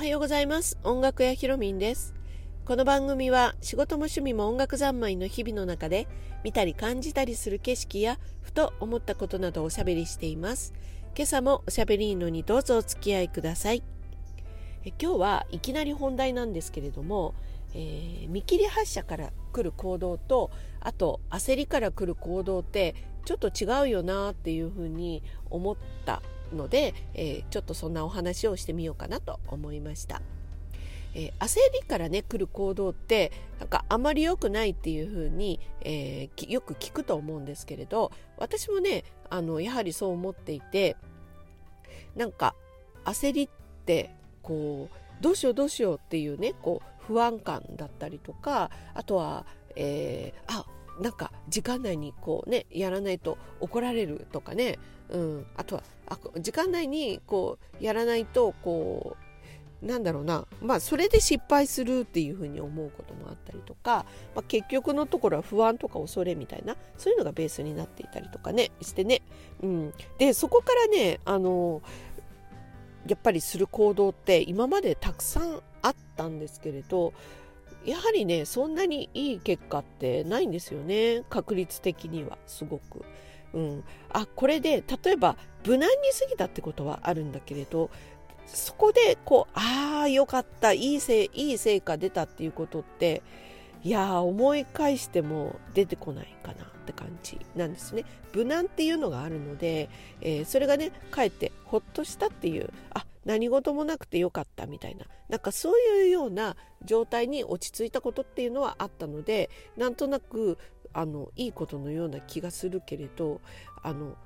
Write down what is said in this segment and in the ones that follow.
はようございます。音楽屋ひろみんです。この番組は仕事も趣味も音楽三昧の日々の中で見たり感じたりする景色やふと思ったことなどおしゃべりしています。今朝もおしゃべりーのにどうぞお付き合いください。え今日はいきなり本題なんですけれども、えー、見切り発車から来る行動とあと焦りから来る行動ってちょっと違うよなっていうふうに思ったので、えー、ちょっとそんなお話をしてみようかなと思いました。えー、焦りからね来る行動ってなんかあまり良くないっていうふうに、えー、よく聞くと思うんですけれど私もねあのやはりそう思っていてなんか焦りってこうどうしようどうしようっていうねこう不安感だったりとかあとは、えー、あなんか時間内にこうねやらないと怒られるとかね、うん、あとはあ時間内にこうやらないとこうなんだろうな。まあそれで失敗するっていうふうに思うこともあったりとか、まあ、結局のところは不安とか恐れみたいなそういうのがベースになっていたりとかねしてね、うん、でそこからねあのやっぱりする行動って今までたくさんあったんですけれどやはりねそんなにいい結果ってないんですよね。確率的にはすごく。うん、あこれで例えば無難に過ぎたってことはあるんだけれどそこでこうああよかったいいせいい成果出たっていうことっていや思い返しても出てこないかなって感じなんですね。無難っていうのがあるので、えー、それがねかえってほっとしたっていうあ何事もなくてよかったみたいななんかそういうような状態に落ち着いたことっていうのはあったのでなんとなくあのいいことのような気がするけれどあの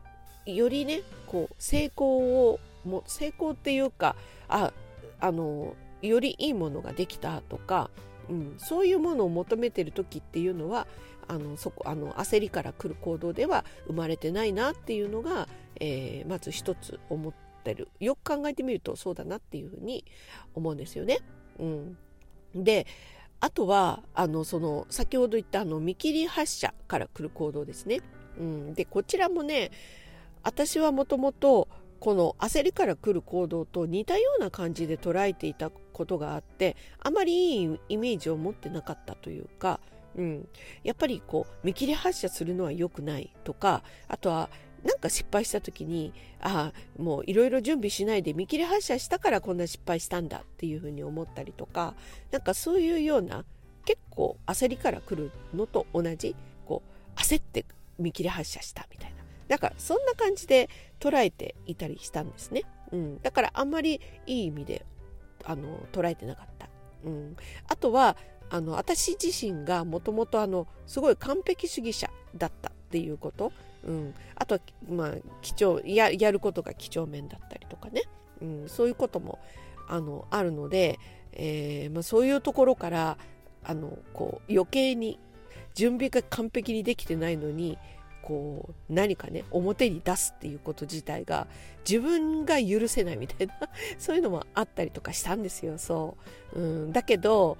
よりねこう成功をも成功っていうかああのよりいいものができたとか、うん、そういうものを求めてる時っていうのはあのそこあの焦りから来る行動では生まれてないなっていうのが、えー、まず一つ思ってるよく考えてみるとそうだなっていうふうに思うんですよね。うん、であとはあのその先ほど言ったあの見切り発車から来る行動ですね。うん、でこちらもね私はもともとこの焦りから来る行動と似たような感じで捉えていたことがあってあまりいいイメージを持ってなかったというか、うん、やっぱりこう見切り発車するのは良くないとかあとはなんか失敗した時にああもういろいろ準備しないで見切り発車したからこんな失敗したんだっていうふうに思ったりとかなんかそういうような結構焦りから来るのと同じこう焦って見切り発車したみたいな。なんかそんな感じで捉えていたりしたんですね、うん、だからあんまりいい意味であの捉えてなかった、うん、あとはあの私自身がもともとすごい完璧主義者だったっていうこと、うん、あとは、まあ、貴重ややることが几帳面だったりとかね、うん、そういうこともあのあるので、えーまあ、そういうところからあのこう余計に準備が完璧にできてないのにこう何かね表に出すっていうこと自体が自分が許せないみたいな そういうのもあったりとかしたんですよ。そう、うん、だけど、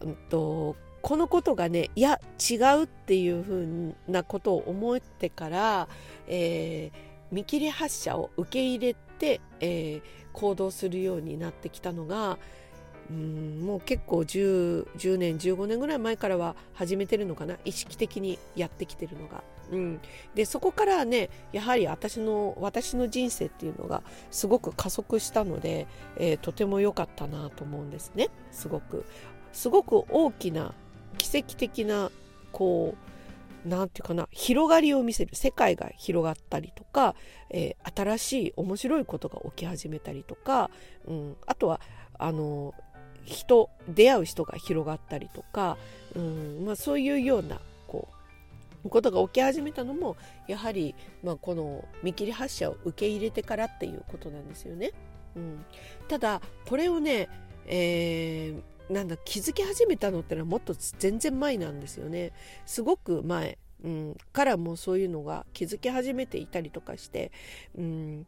うんとこのことがねいや違うっていうふうなことを思ってから、えー、見切り発車を受け入れて、えー、行動するようになってきたのがうんもう結構 10, 10年15年ぐらい前からは始めてるのかな意識的にやってきてるのが。うん、でそこからねやはり私の私の人生っていうのがすごく加速したので、えー、とても良かったなと思うんですねすごくすごく大きな奇跡的なこう何て言うかな広がりを見せる世界が広がったりとか、えー、新しい面白いことが起き始めたりとか、うん、あとはあの人出会う人が広がったりとか、うんまあ、そういうようなこうことが起き始めたのもやはり、まあ、この見切り発車を受け入れてからっていうことなんですよね。うん、ただこれをね、えー、なんだ気づき始めたのってのはもっと全然前なんですよね。すごく前、うん、からもうそういうのが気づき始めていたりとかして、うん、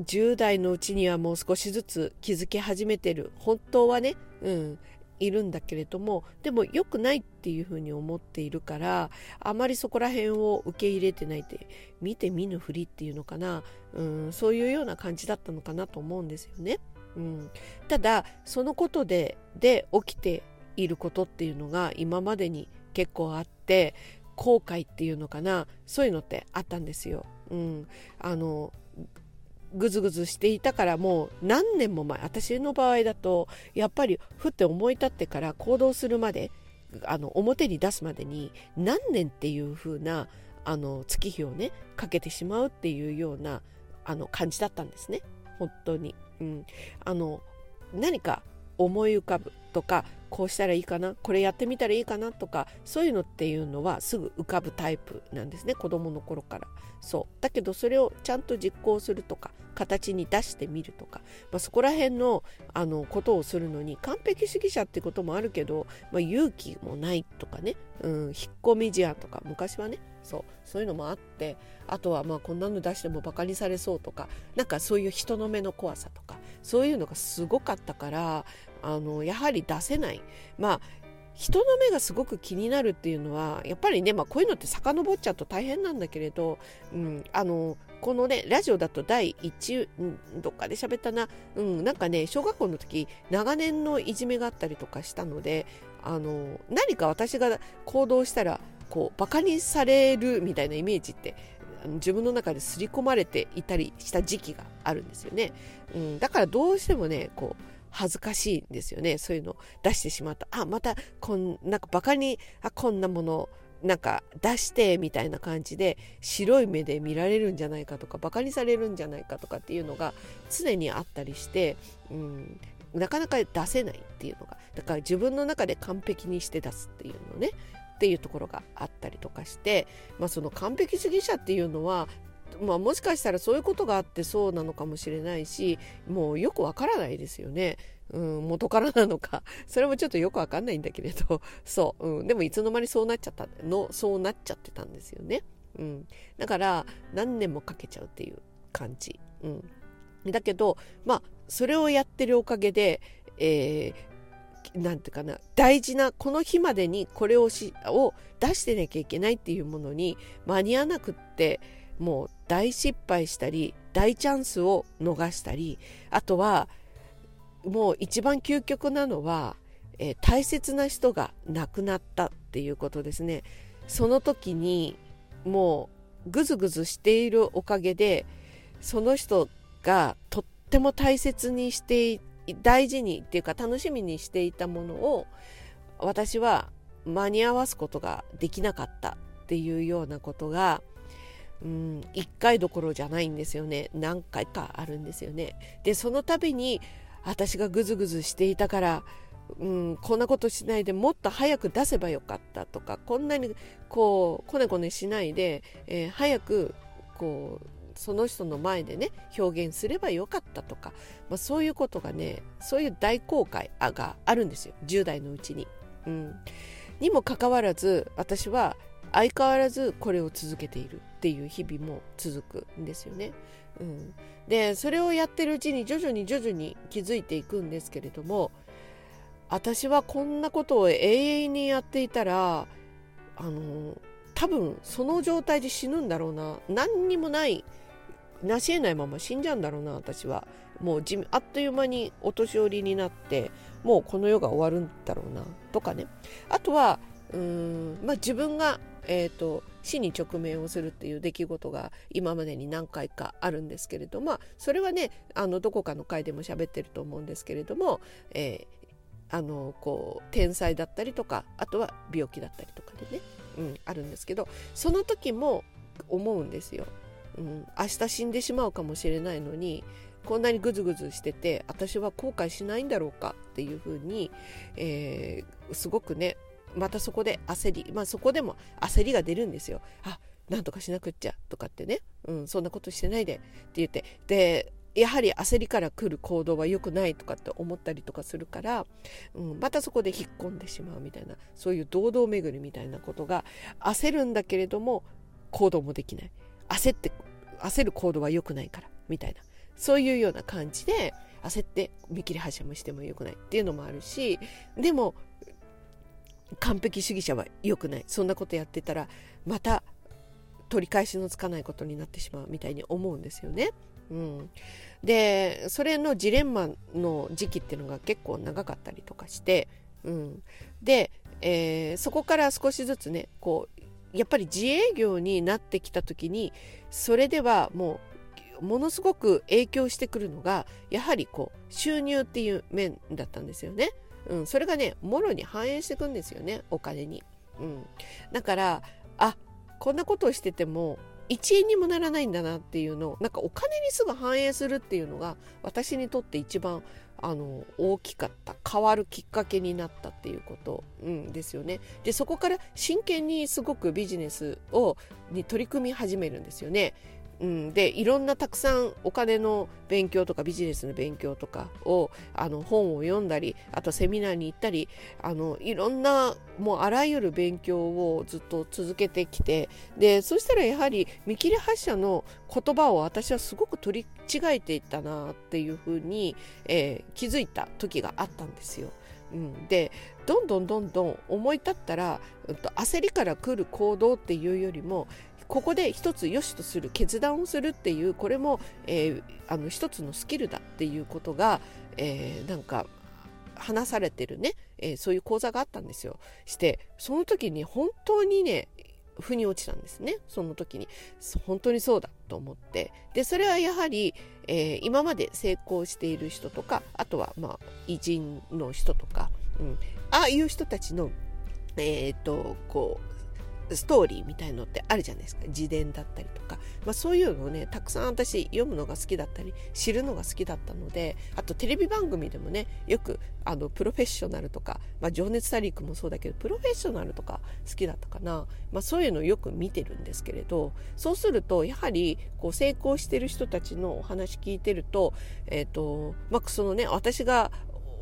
10代のうちにはもう少しずつ気づき始めてる。本当はね、うん、いるんだけれどもでも良くないっていうふうに思っているからあまりそこら辺を受け入れてないって見て見ぬふりっていうのかな、うん、そういうような感じだったのかなと思うんですよね。うん、ただそのことでで起きていることっていうのが今までに結構あって後悔っていうのかなそういうのってあったんですよ。うん、あのぐずぐずしていたからもう何年も前私の場合だとやっぱりふって思い立ってから行動するまであの表に出すまでに何年っていう風なあな月日をねかけてしまうっていうようなあの感じだったんですね。本当に、うん、あの何か思い浮かぶとかこうしたらいいかなこれやってみたらいいかなとかそういうのっていうのはすぐ浮かぶタイプなんですね子供の頃から。そう。だけどそれをちゃんと実行するとか形に出してみるとか、まあ、そこら辺のあのことをするのに完璧主義者ってこともあるけど、まあ、勇気もないとかね、うん、引っ込み思案とか昔はねそうそういうのもあってあとはまあこんなの出してもバカにされそうとかなんかそういう人の目の怖さとかそういうのがすごかったからあのやはり出せない。まあ人の目がすごく気になるっていうのはやっぱりね、まあ、こういうのって遡っちゃうと大変なんだけれど、うん、あのこのねラジオだと第1、うん、どっかで喋ったな、うん、なんかね小学校の時長年のいじめがあったりとかしたのであの何か私が行動したらこうバカにされるみたいなイメージって自分の中で刷り込まれていたりした時期があるんですよね、うん、だからどうしてもねこう恥ずかしいんですよね。そういうの出してしまったあまたこんなんかバカにあこんなものなんか出してみたいな感じで白い目で見られるんじゃないかとかバカにされるんじゃないかとかっていうのが常にあったりして、うん、なかなか出せないっていうのがだから自分の中で完璧にして出すっていうのね。っていうところがあったりとかして、まあ、その完璧主義者っていうのはまあ、もしかしたらそういうことがあってそうなのかもしれないしもうよくわからないですよね。うん、元からなのか それもちょっとよくわかんないんだけれど そう、うん、でもいつの間にそうなっちゃったのそうなっちゃってたんですよね。うん、だから何年もかけちゃうっていう感じ。うん、だけどまあそれをやってるおかげで、えー、なんていうかな大事なこの日までにこれをしを出してなきゃいけないっていうものに間に合わなくってもう大失敗したり大チャンスを逃したりあとはもう一番究極なのは、えー、大切な人が亡くなったっていうことですね。その時にもうぐずぐずしているおかげでその人がとっても大切にして大事にっていうか楽しみにしていたものを私は間に合わすことができなかったっていうようなことがうん、1回どころじゃないんですよね。何回かあるんですよね。でその度に私がぐずぐずしていたから、うん、こんなことしないでもっと早く出せばよかったとかこんなにこうこねこねしないで、えー、早くこうその人の前でね表現すればよかったとか、まあ、そういうことがねそういう大後悔があるんですよ。10代のうちに。うん、にもかかわらず私は相変わらずこれを続けている。っていう日々も続くんですよね。うん、でそれをやってるうちに徐々に徐々に気づいていくんですけれども私はこんなことを永遠にやっていたらあの多分その状態で死ぬんだろうな。何にもない成し得ないまま死んじゃうんだろうな私は。もうあっという間にお年寄りになってもうこの世が終わるんだろうなとかね。あとはうん、まあ、自分がえーと、死に直面をするっていう出来事が今までに何回かあるんですけれどもそれはねあのどこかの回でも喋ってると思うんですけれども、えー、あのこう天才だったりとかあとは病気だったりとかでね、うん、あるんですけどその時も思うんですよ。うん、明日死んでしまうかもしれないのにこんなにグズグズしてて私は後悔しないんだろうかっていうふうに、えー、すごくねまたそこで焦り、まあ、そこでも焦りが出るんですよ。あなんとかしなくっちゃとかってね、うん、そんなことしてないでって言って。でやはり焦りから来る行動は良くないとかって思ったりとかするから、うん、またそこで引っ込んでしまうみたいなそういう堂々巡りみたいなことが焦るんだけれども行動もできない。焦って焦る行動は良くないからみたいな。そういうような感じで焦って見切り発車もしても良くないっていうのもあるしでも完璧主義者は良くない。そんなことやってたらまた取り返しのつかないことになってしまうみたいに思うんですよね。うん、でそれのジレンマの時期っていうのが結構長かったりとかして、うん、で、えー、そこから少しずつねこうやっぱり自営業になってきた時にそれではもうものすごく影響してくるのがやはりこう収入っていう面だったんですよね。うん、それがねもろに反映していくんですよねお金に。うん、だからあこんなことをしてても1円にもならないんだなっていうのをなんかお金にすぐ反映するっていうのが私にとって一番あの大きかった変わるきっかけになったっていうこと、うん、ですよね。でそこから真剣にすごくビジネスをに取り組み始めるんですよね。うん、でいろんなたくさんお金の勉強とかビジネスの勉強とかをあの本を読んだりあとセミナーに行ったりあのいろんなもうあらゆる勉強をずっと続けてきてでそしたらやはり見切り発車の言葉を私はすごく取り違えていったなっていうふうに、えー、気づいた時があったんですよ。うん、でどんどんどんどん思い立ったら、うん、と焦りから来る行動っていうよりもここで一つ良しとする決断をするっていうこれも、えー、あの一つのスキルだっていうことが、えー、なんか話されてるね、えー、そういう講座があったんですよ。してその時に本当にね腑に落ちたんですね。その時に。本当にそうだと思って。でそれはやはり、えー、今まで成功している人とかあとはまあ偉人の人とか、うん、ああいう人たちのえっ、とこうストーリーみたいのってあるじゃないですか。自伝だったりとか、まあ、そういうのをねたくさん私読むのが好きだったり知るのが好きだったのであとテレビ番組でもねよくあのプロフェッショナルとか、まあ、情熱大陸もそうだけどプロフェッショナルとか好きだったかな、まあ、そういうのをよく見てるんですけれどそうするとやはりこう成功してる人たちのお話聞いてると,、えーとまあ、そのね私が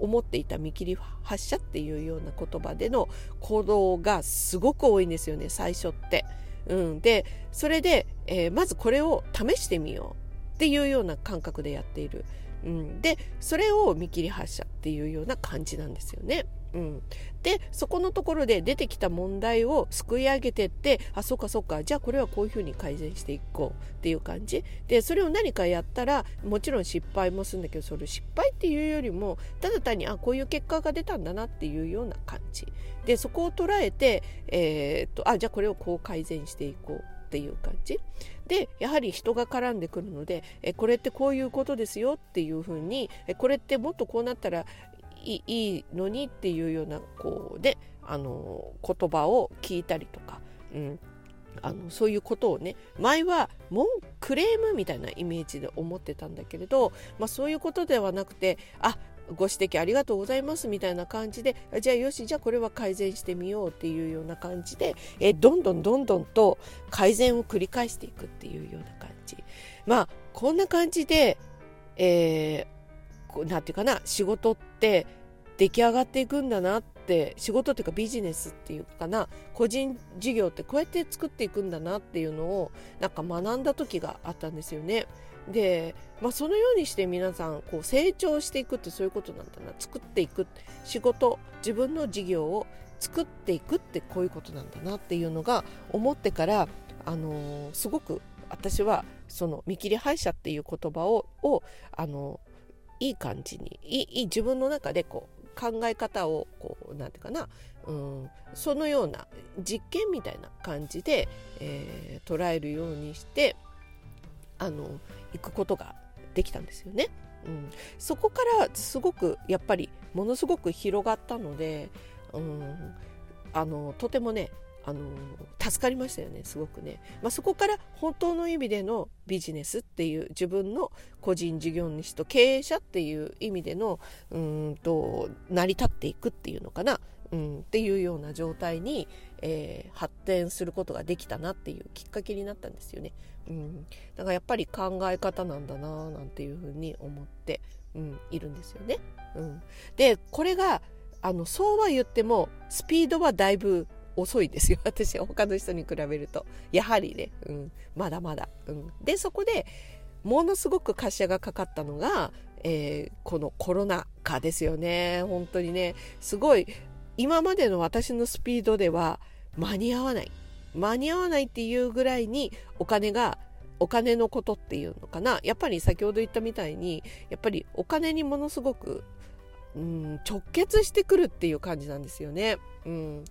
思っていた見切り発車っていうような言葉での行動がすごく多いんですよね最初って。うん、でそれで、えー、まずこれを試してみようっていうような感覚でやっている。うん、でそれを見切り発車っていうような感じなんですよね。うん、でそこのところで出てきた問題をすくい上げてってあそっかそっか。じゃあこれはこういうふうに改善していこう。っていう感じ。でそれを何かやったらもちろん失敗もするんだけどそれ失敗っていうよりもただ単にあこういう結果が出たんだなっていうような感じ。でそこを捉えて、えー、っとあじゃあこれをこう改善していこう。っていう感じ。でやはり人が絡んでくるのでえこれってこういうことですよっていうふうにえこれってもっとこうなったらいいのにっていうようなこうであの言葉を聞いたりとか、うん、あのそういうことをね前は文クレームみたいなイメージで思ってたんだけれど、まあ、そういうことではなくてあご指摘ありがとうございますみたいな感じでじゃあよしじゃあこれは改善してみようっていうような感じでえどんどんどんどんと改善を繰り返していくっていうような感じ。まあこんな感じで、えなんていうかな仕事って出来上がっていくんだなって仕事っていうかビジネスっていうかな個人事業ってこうやって作っていくんだなっていうのをなんか学んだ時があったんですよね。で、まあ、そのようにして皆さんこう成長していくってそういうことなんだな作っていく仕事自分の事業を作っていくってこういうことなんだなっていうのが思ってから、あのー、すごく私はその見切り配車っていう言葉をを、あのーいい感じにいい自分の中でこう考え方をこうなんていうかな、うん、そのような実験みたいな感じで、えー、捉えるようにしてあの行くことができたんですよね。うん、そこからすごくやっぱりものすごく広がったので、うん、あのとてもねあの助かりましたよねすごくね、まあ、そこから本当の意味でのビジネスっていう自分の個人事業主と経営者っていう意味でのうんと成り立っていくっていうのかな、うん、っていうような状態に、えー、発展することができたなっていうきっかけになったんですよね、うん、だからやっぱり考え方なんだななんていうふうに思って、うん、いるんですよね、うん、でこれがあのそうは言ってもスピードはだいぶ遅いですよ。私は他の人に比べると。やはりね、うん、まだまだ、うん、でそこでものすごく滑車がかかったのが、えー、このコロナ禍ですよね。本当にね。すごい今までの私のスピードでは間に合わない。間に合わないっていうぐらいにお金がお金のことっていうのかな。やっぱり先ほど言ったみたいにやっぱりお金にものすごく、うん、直結してくるっていう感じなんですよね。うん、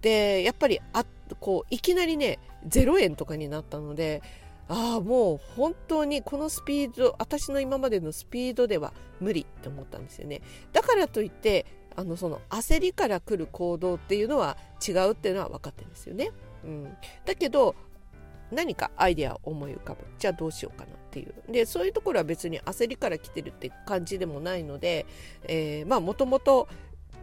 でやっぱりあこういきなりね0円とかになったのでああもう本当にこのスピード私の今までのスピードでは無理って思ったんですよね。だからといってあのその焦りから来る行動っていうのは違うっていうのは分かってるんですよね、うん、だけど何かアイデアを思い浮かぶ。じゃあどうしようかなっていう。でそういうところは別に焦りから来てるって感じでもないので、えー、まあもともと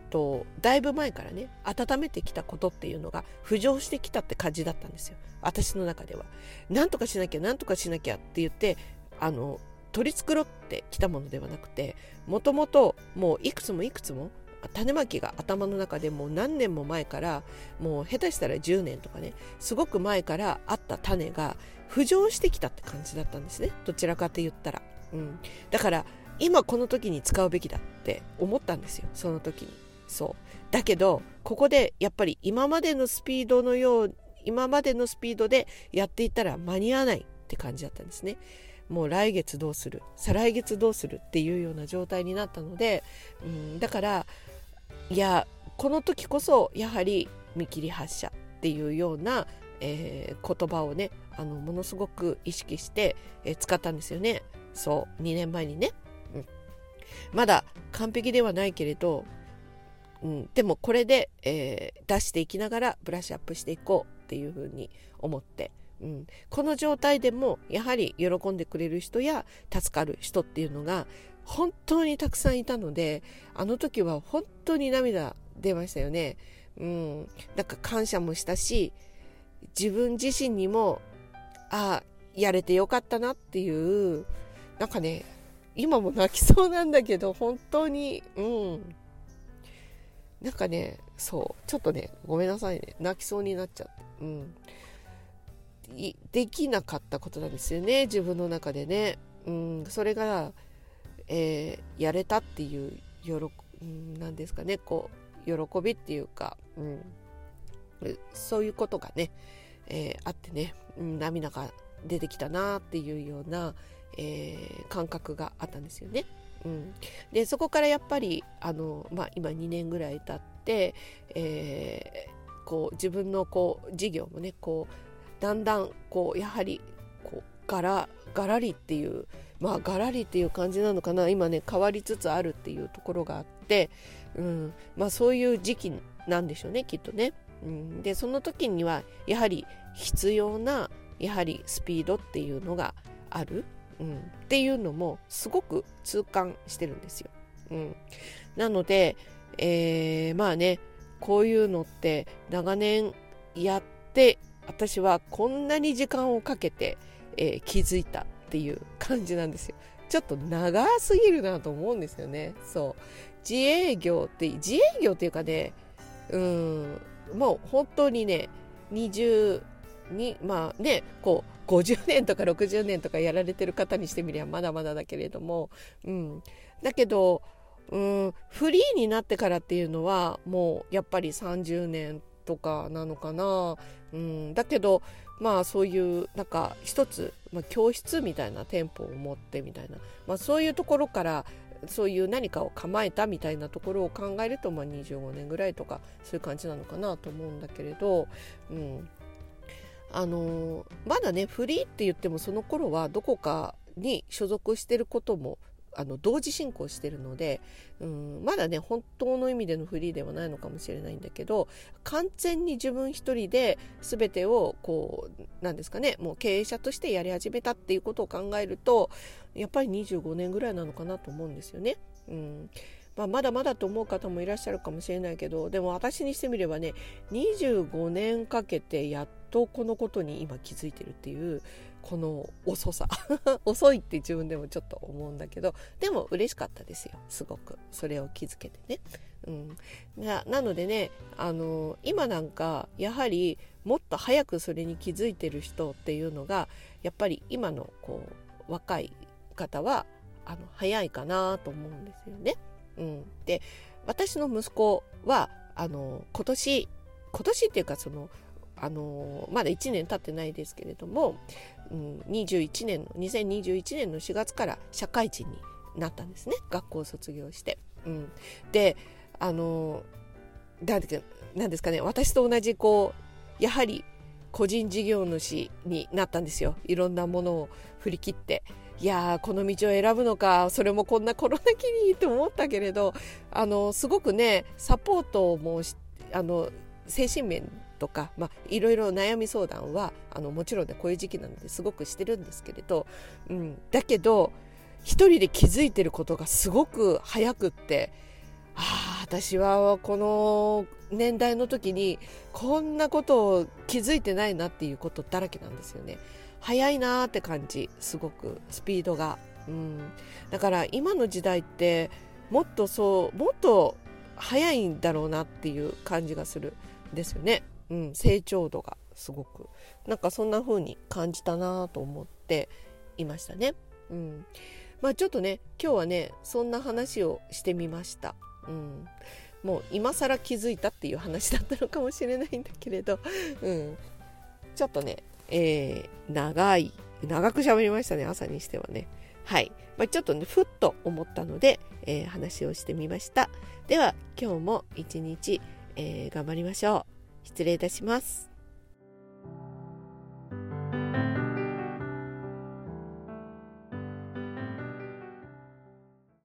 とだいぶ前からね温めてきたことっていうのが浮上してきたって感じだったんですよ。私の中では。なんとかしなきゃなんとかしなきゃって言ってあの取り繕ってきたものではなくてもともともういくつもいくつも種まきが頭の中でもう何年も前からもう下手したら10年とかねすごく前からあった種が浮上してきたって感じだったんですね。どちらかって言ったら、うん、だから今この時に使うべきだって思ったんですよ。その時に。そう。だけどここでやっぱり今までのスピードのよう今までのスピードでやっていったら間に合わないって感じだったんですね。もう来月どうする？再来月どうするっていうような状態になったので、うん、だからいやこの時こそやはり見切り発車っていうような、えー、言葉をねあのものすごく意識して、えー、使ったんですよね。そう。2年前にね、うん、まだ完璧ではないけれどうん、でもこれで、えー、出していきながらブラッシュアップしていこうっていうふうに思って、うん、この状態でもやはり喜んでくれる人や助かる人っていうのが本当にたくさんいたのであの時は本当に涙出ましたよね。うん、なんか感謝もしたし自分自身にもああやれてよかったなっていうなんかね今も泣きそうなんだけど本当にうん。なんかねそうちょっとねごめんなさいね。泣きそうになっちゃって。うん。できなかったことなんですよね自分の中でね、うん、それが、えー、やれたっていう喜なんですかね。こう喜びっていうか、うん、そういうことがね、えー、あってね、うん、涙が出てきたなっていうような、えー、感覚があったんですよね。うん、でそこからやっぱりあの、まあ、今2年ぐらい経って、えー、こう自分のこう事業もねこうだんだんこうやはりこうガラガラリっていうまあガラリっていう感じなのかな今ね変わりつつあるっていうところがあって、うんまあ、そういう時期なんでしょうねきっとね。うん、でその時にはやはり必要なやはりスピードっていうのがある。うん、っていうのもすごく痛感してるんですよ。うん、なので、えー、まあねこういうのって長年やって私はこんなに時間をかけて、えー、気づいたっていう感じなんですよ。ちょっと長すぎるなと思うんですよね。そう。自営業って、自営業っていうかね、うん、もう本当にね、20に、まあね、こう、50年とか60年とかやられてる方にしてみりゃまだまだだけれども、うん、だけど、うん、フリーになってからっていうのはもうやっぱり30年とかなのかな、うん、だけどまあそういうなんか一つ、まあ、教室みたいな店舗を持ってみたいな、まあ、そういうところからそういう何かを構えたみたいなところを考えると、まあ、25年ぐらいとかそういう感じなのかなと思うんだけれど、うん、あのまだねフリーって言ってもその頃はどこかに所属してることもあの同時進行してるので、うん、まだね本当の意味でのフリーではないのかもしれないんだけど完全に自分一人で全てをこうなんですかねもう経営者としてやり始めたっていうことを考えるとやっぱり25年ぐらいなのかなと思うんですよね。うんまあ、まだまだと思う方もいらっしゃるかもしれないけどでも私にしてみればね25年かけてやっとこのことに今気づいてるっていうこの遅さ。遅いって自分でもちょっと思うんだけどでも嬉しかったですよ。すごく。それを気づけてね。うん、ななのでねあの今なんかやはりもっと早くそれに気づいてる人っていうのがやっぱり今のこう若い方はあの早いかなと思うんですよね。うん、で私の息子はあの今年今年っていうかそのあのまだ1年経ってないですけれども、うん、21年の2021年の4月から社会人になったんですね。学校を卒業して。うん、であのなんですかね。私と同じこうやはり個人事業主になったんですよ。いろんなものを振り切って。いやこの道を選ぶのかそれもこんなコロナ期にと思ったけれどあのすごくねサポートもあの精神面とか、まあ、いろいろ悩み相談はあのもちろんねこういう時期なのですごくしてるんですけれど、うん、だけど一人で気づいてることがすごく早くってああ私はこの年代の時にこんなことを気づいてないなっていうことだらけなんですよね。早いなーって感じすごくスピードが、うん、だから今の時代ってもっとそうもっと早いんだろうなっていう感じがするんですよね、うん、成長度がすごくなんかそんな風に感じたなと思っていましたね、うん。まあ、ちょっとね今日はねそんな話をしてみました。うん、もう今更気づいたっていう話だったのかもしれないんだけれど、うん、ちょっとね、えー、長い長く喋りましたね朝にしてはね。はい、まあ、ちょっとねふっと思ったので、えー、話をしてみました。では今日も一日、えー、頑張りましょう。失礼いたします。